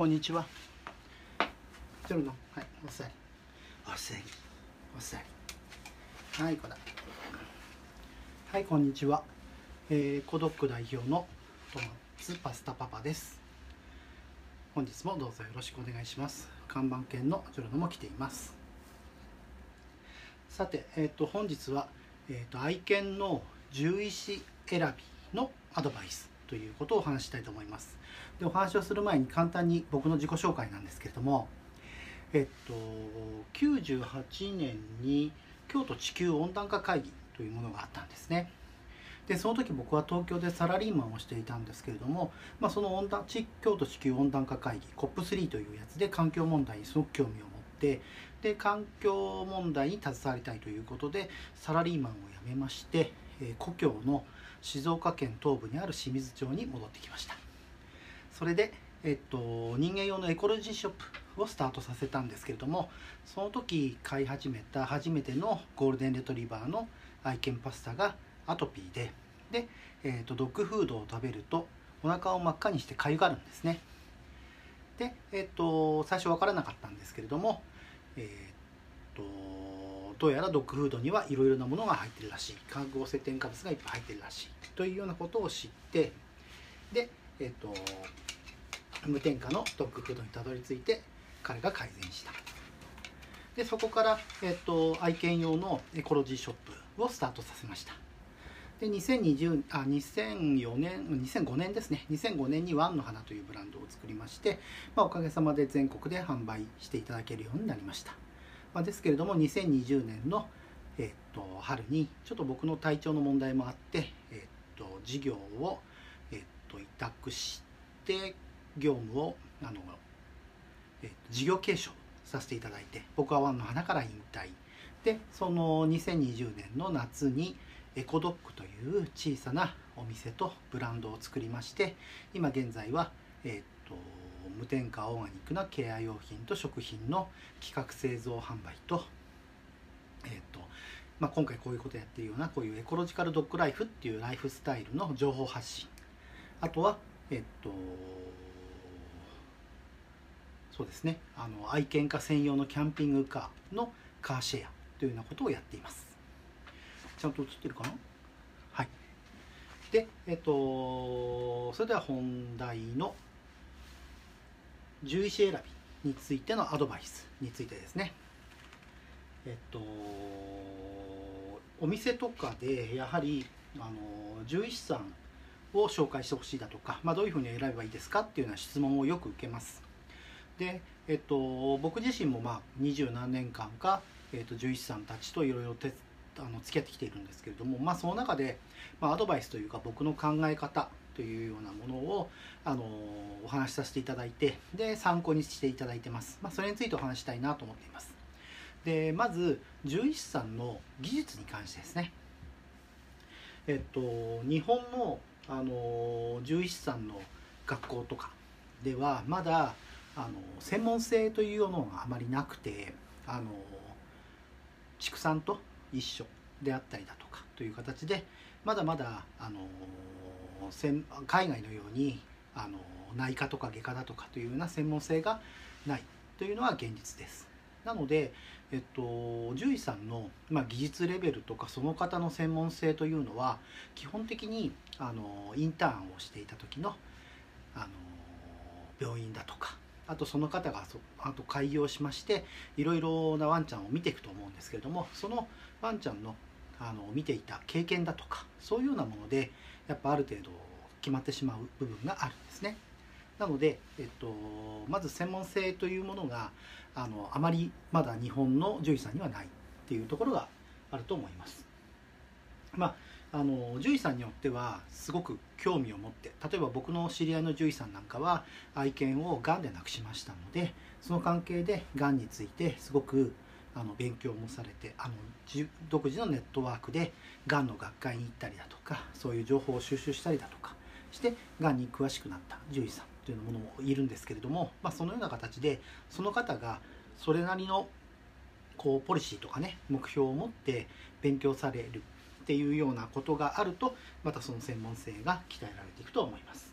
こんにちは。ちょるの、はい、おさり。おさり。おさり。はい、こだ。はい、こんにちは。えー、コドック代表のトマツパスタパパです。本日もどうぞよろしくお願いします。看板犬のジョルノも来ています。さて、えっ、と本日はえっ、と愛犬の獣医師選びのアドバイスということをお話したいと思います。でお話をする前に簡単に僕の自己紹介なんですけれども、えっと、98年に京都地球温暖化会議というものがあったんですね。でその時僕は東京でサラリーマンをしていたんですけれども、まあ、その温暖京都地球温暖化会議 COP3 というやつで環境問題にすごく興味を持ってで環境問題に携わりたいということでサラリーマンを辞めまして、えー故郷の静岡県東部にある清水町に戻ってきました。それで、えっと、人間用のエコロジーショップをスタートさせたんですけれどもその時飼い始めた初めてのゴールデンレトリバーの愛犬パスタがアトピーでで、えっとドッグフードを食べるとお腹を真っ赤にしてかゆがるんですね。で、えっと最初分からなかったんですけれども、えっとどうやらドッグフードにはいろいろなものが入ってるらしい。化学合成添加物がいっぱい入ってるらしい。というようなことを知ってで、えっと無添加のドッグフードにたどり着いて彼が改善した。でそこから、えっと愛犬用のエコロジーショップをスタートさせました。で2020あ2004年2005年ですね。2005年にワンの花というブランドを作りまして、まあ、おかげさまで全国で販売していただけるようになりました、まあ、ですけれども2020年の、えっと春にちょっと僕の体調の問題もあって、えっと事業を、えっと委託して業務をあの、えっと事業継承させていただいて僕はワンの花から引退。でその2020年の夏にエコドッグという小さなお店とブランドを作りまして今現在は、えっと無添加オーガニックなケア用品と食品の企画製造販売と,、えっとまあ、今回こういうことやってるようなこういうエコロジカルドッグライフっていうライフスタイルの情報発信。あとはえっとそうですねあの愛犬家専用のキャンピングカーのカーシェアというようなことをやっています。ちゃんと映ってるかな？はい。でえっとそれでは本題の獣医師選びについてのアドバイスについてですね。えっとお店とかでやはりあの獣医師さんを紹介してほしいだとか、まあ、どういうふうに選べばいいですかっていうような質問をよく受けます。で、えっと、僕自身もまあ二十何年間か、えっと、獣医師さんたちといろいろ手あの付き合ってきているんですけれども、まあ、その中で、まあ、アドバイスというか僕の考え方というようなものをあのお話しさせていただいてで参考にしていただいてます、まあ、それについてお話したいなと思っています。でまず獣医師さんの技術に関してですね。えっと日本のあの獣医師さんの学校とかではまだあの専門性というのがあまりなくてあの畜産と一緒であったりだとかという形でまだまだあの海外のようにあの内科とか外科だとかというような専門性がないというのは現実です。なので、えっと、獣医さんの、まあ、技術レベルとかその方の専門性というのは基本的にあのインターンをしていた時のあの病院だとかあとその方がそあと開業しましていろいろなワンちゃんを見ていくと思うんですけれどもそのワンちゃんのあの見ていた経験だとかそういうようなものでやっぱある程度決まってしまう部分があるんですね。なので、えっと、まず専門性というものがあのあまりまだ日本の獣医さんにはないっていうところがあると思います。まあ、あの獣医さんによってはすごく興味を持って例えば僕の知り合いの獣医さんなんかは愛犬をがんで亡くしましたのでその関係でがんについてすごくあの勉強もされてあの独自のネットワークでがんの学会に行ったりだとかそういう情報を収集したりだとかしてがんに詳しくなった獣医さんというものもいるんですけれども、まあ、そのような形でその方がそれなりのこうポリシーとかね目標を持って勉強されるっていうようなことがあるとまたその専門性が鍛えられていくと思います。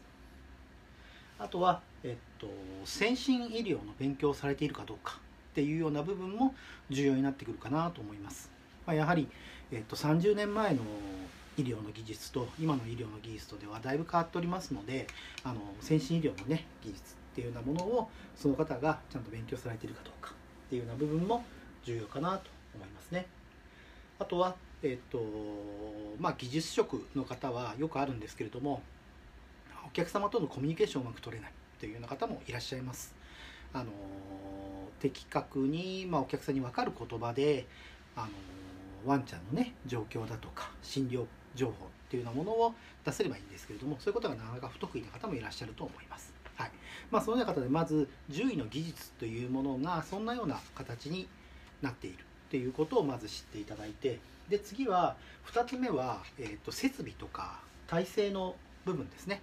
あとは、えっと、先進医療の勉強をされているかどうかっていうような部分も重要になってくるかなと思います。まあ、やはり、えっと、30年前の医療の技術と今の医療の技術とではだいぶ変わっておりますのであの先進医療のね技術っていうようなものをその方がちゃんと勉強されているかどうかっていうような部分も重要かなと思いますね。あとは、えっとまあ、技術職の方はよくあるんですけれどもお客様とのコミュニケーションをうまく取れないというような方もいらっしゃいます。あの的確に、まあ、お客さんに分かる言葉で、あのワンちゃんのね状況だとか診療情報っていうようなものを出せればいいんですけれどもそういうことがなかなか不得意な方もいらっしゃると思います。はいまあ、そのような方でまず獣医の技術というものがそんなような形になっているっていうことをまず知っていただいてで次は2つ目は、えーと設備とか体制の部分ですね。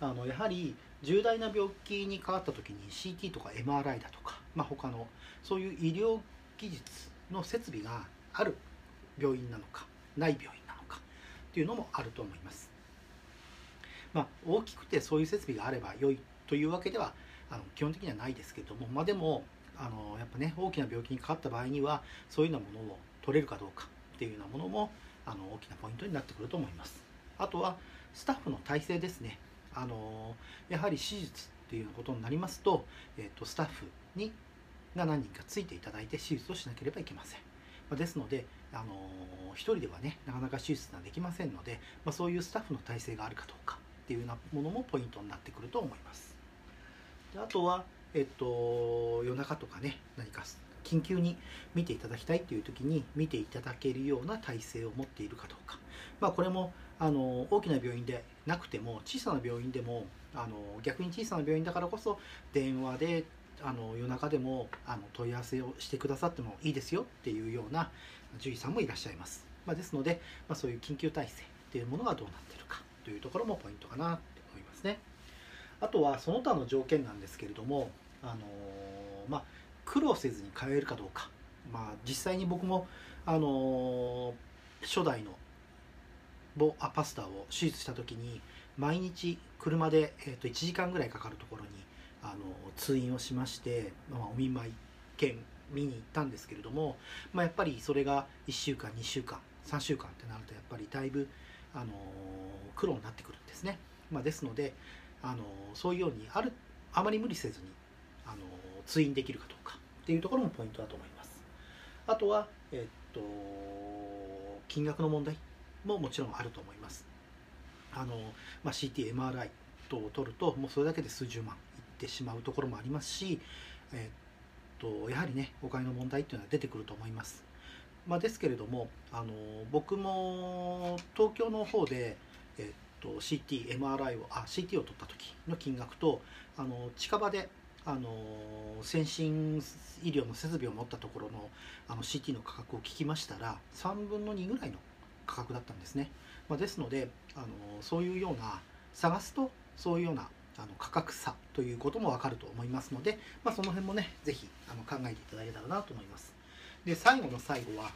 あのやはり重大な病気にかかった時に CT とか MRI だとか、まあ、他のそういう医療技術の設備がある病院なのかない病院なのかっていうのもあると思います。まあ、大きくてそういう設備があれば良いというわけではあの基本的にはないですけれども、まあ、でもあのやっぱね大きな病気にかかった場合にはそういうようなものを取れるかどうかっていうようなものもあの大きなポイントになってくると思います。あとはスタッフの体制ですね。あのやはり手術っていうことになりますと,、えーと、スタッフにが何人かついていただいて手術をしなければいけません。ま、ですので、あの1人ではねなかなか手術ができませんので、まあ、そういうスタッフの体制があるかどうかっていうようなものもポイントになってくると思います。であとは、えっと、夜中とかね何か緊急に見ていただきたいっていう時に見ていただけるような体制を持っているかどうか、まあ、これもあの大きな病院でなくても小さな病院でもあの逆に小さな病院だからこそ電話であの夜中でもあの問い合わせをしてくださってもいいですよっていうような獣医さんもいらっしゃいます、まあ、ですので、まあ、そういう緊急体制っていうものがどうなってるかというところもポイントかなって思いますね。あとはその他の条件なんですけれどもあのまあ苦労せずに通えるかどうか。まあ実際に僕もあの初代のボアパスタを手術した時に毎日車で、えー、と1時間ぐらいかかるところにあの通院をしまして、まあ、お見舞い券見に行ったんですけれども、まあ、やっぱりそれが1週間2週間3週間ってなるとやっぱりだいぶあの苦労になってくるんですね、まあ、ですのであのそういうようにあるあまり無理せずにあの通院できるかどうかっていうところもポイントだと思います。あとは、えっと金額の問題。ももちろんあると思います。あのまあ、CT、MRI 等を取るともうそれだけで数十万いってしまうところもありますし、えっとやはりねお金の問題っていうのは出てくると思います。まあ、ですけれどもあの僕も東京の方で、えっと、CT、MRI をあ CT を取った時の金額とあの近場であの先進医療の設備を持ったところのあの CT の価格を聞きましたら3分の2ぐらいの価格だったんですね、まあ、ですのであのそういうような探すとそういうようなあの価格差ということもわかると思いますので、まあ、その辺もね是非あの考えていただけたらなと思います。で最後の最後は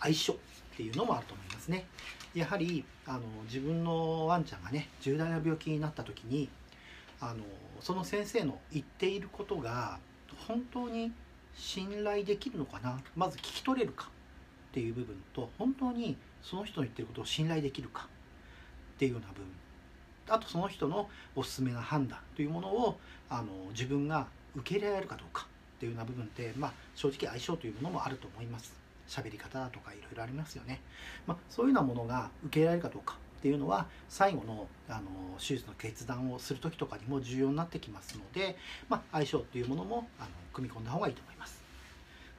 相性っていうのもあると思いますね。やはりあの自分のワンちゃんがね重大な病気になった時にあのその先生の言っていることが本当に信頼できるのかなまず聞き取れるかっていう部分と本当にその人の言ってることを信頼できるかっていうような部分。あとその人のおすすめな判断というものをあの自分が受け入れられるかどうかっていうような部分って、まあ、正直相性というものもあると思います。喋り方とかいろいろありますよね、まあ、そういうようなものが受け入れられるかどうかっていうのは最後のあの手術の決断をする時とかにも重要になってきますので、まあ、相性っていうものもあの組み込んだ方がいいと思います。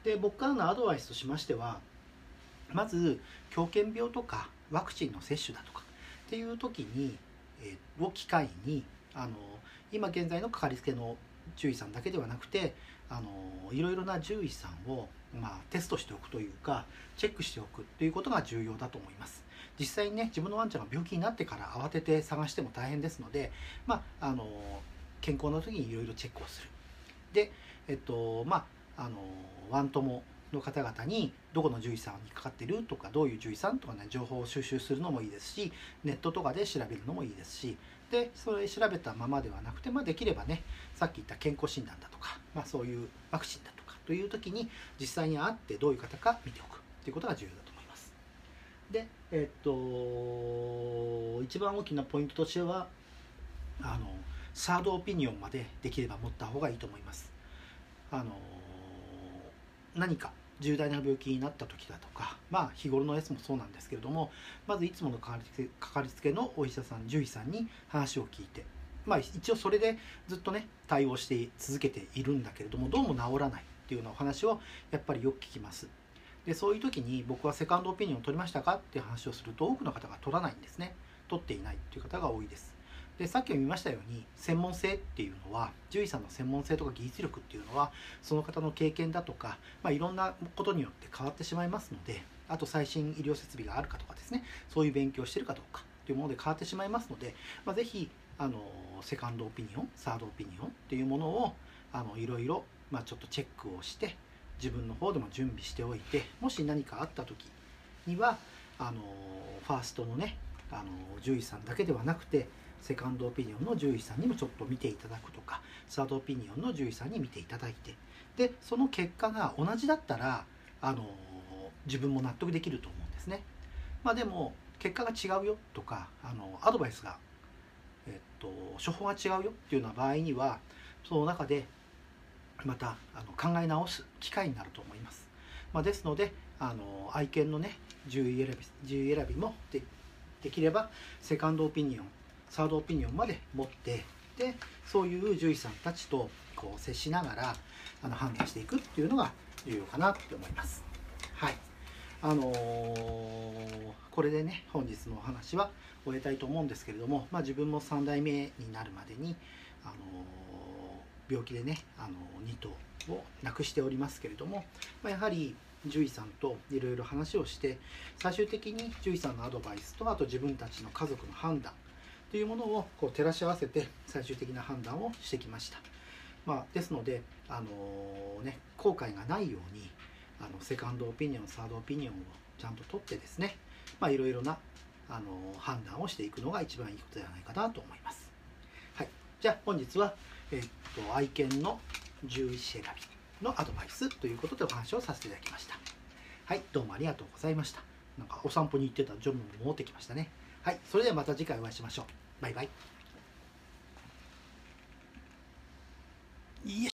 で僕からのアドバイスとしましてはまず狂犬病とかワクチンの接種だとかっていう時に、え、を機会にあの今現在のかかりつけの獣医さんだけではなくてあのいろいろな獣医さんを、まあ、テストしておくというかチェックしておくということが重要だと思います。実際にね自分のワンちゃんが病気になってから慌てて探しても大変ですので、まあ、あの健康な時にいろいろチェックをする。でえっとまああのワン友の方々にどこの獣医さんにかかってるとかどういう獣医さんとかね情報を収集するのもいいですしネットとかで調べるのもいいですしでそれ調べたままではなくて、まあ、できればねさっき言った健康診断だとか、まあ、そういうワクチンだとかという時に実際に会ってどういう方か見ておくということが重要だと思います。でえっと一番大きなポイントとしてはあのサードオピニオンまでできれば持った方がいいと思います。あの何か重大な病気になった時だとかまあ日頃のやつもそうなんですけれどもまずいつものかかりつけかかりつけのお医者さん獣医さんに話を聞いてまあ一応それでずっとね対応して続けているんだけれどもどうも治らないっていうようなお話をやっぱりよく聞きます。でそういう時に僕はセカンドオピニオンを取りましたかっていう話をすると多くの方が取らないんですね。取っていないっていう方が多いです。でさっきも見ましたように専門性っていうのは獣医さんの専門性とか技術力っていうのはその方の経験だとか、まあ、いろんなことによって変わってしまいますのであと最新医療設備があるかとかですねそういう勉強してるかどうかというもので変わってしまいますので、まあ、ぜひあのセカンドオピニオンサードオピニオンっていうものをあのいろいろ、まあ、ちょっとチェックをして自分の方でも準備しておいてもし何かあった時にはあのファーストのねあの獣医さんだけではなくてセカンドオピニオンの獣医さんにもちょっと見ていただくとかサードオピニオンの獣医さんに見ていただいてでその結果が同じだったらあの自分も納得できると思うんですね。まあ、でも結果が違うよとかあのアドバイスが、えっと、処方が違うよっていうような場合にはその中でまたあの考え直す機会になると思います。まあ、ですのであの愛犬のね獣医選び獣医選びもでできればセカンドオピニオンサードオピニオンまで持ってでそういう獣医さんたちとこう接しながらあの判断していくっていうのが重要かなって思います。はいあのー、これでね本日のお話は終えたいと思うんですけれども、まあ、自分も3代目になるまでに、あのー、病気でね、あのー、2頭を亡くしておりますけれども、まあ、やはり獣医さんといろいろ話をして最終的に獣医さんのアドバイスとあと自分たちの家族の判断というものをこう照らし合わせて最終的な判断をしてきました。まあ、ですので、あの、ね、後悔がないようにあのセカンドオピニオンサードオピニオンをちゃんと取ってですね、いろいろな、あの、判断をしていくのが一番いいことではないかなと思います。はい、じゃあ本日は、え、っと愛犬の獣医師選びのアドバイスということでお話をさせていただきました。はい、どうもありがとうございました。なんかお散歩に行ってたジョンも戻ってきましたね。はい、それではまた次回お会いしましょう。バイバイ。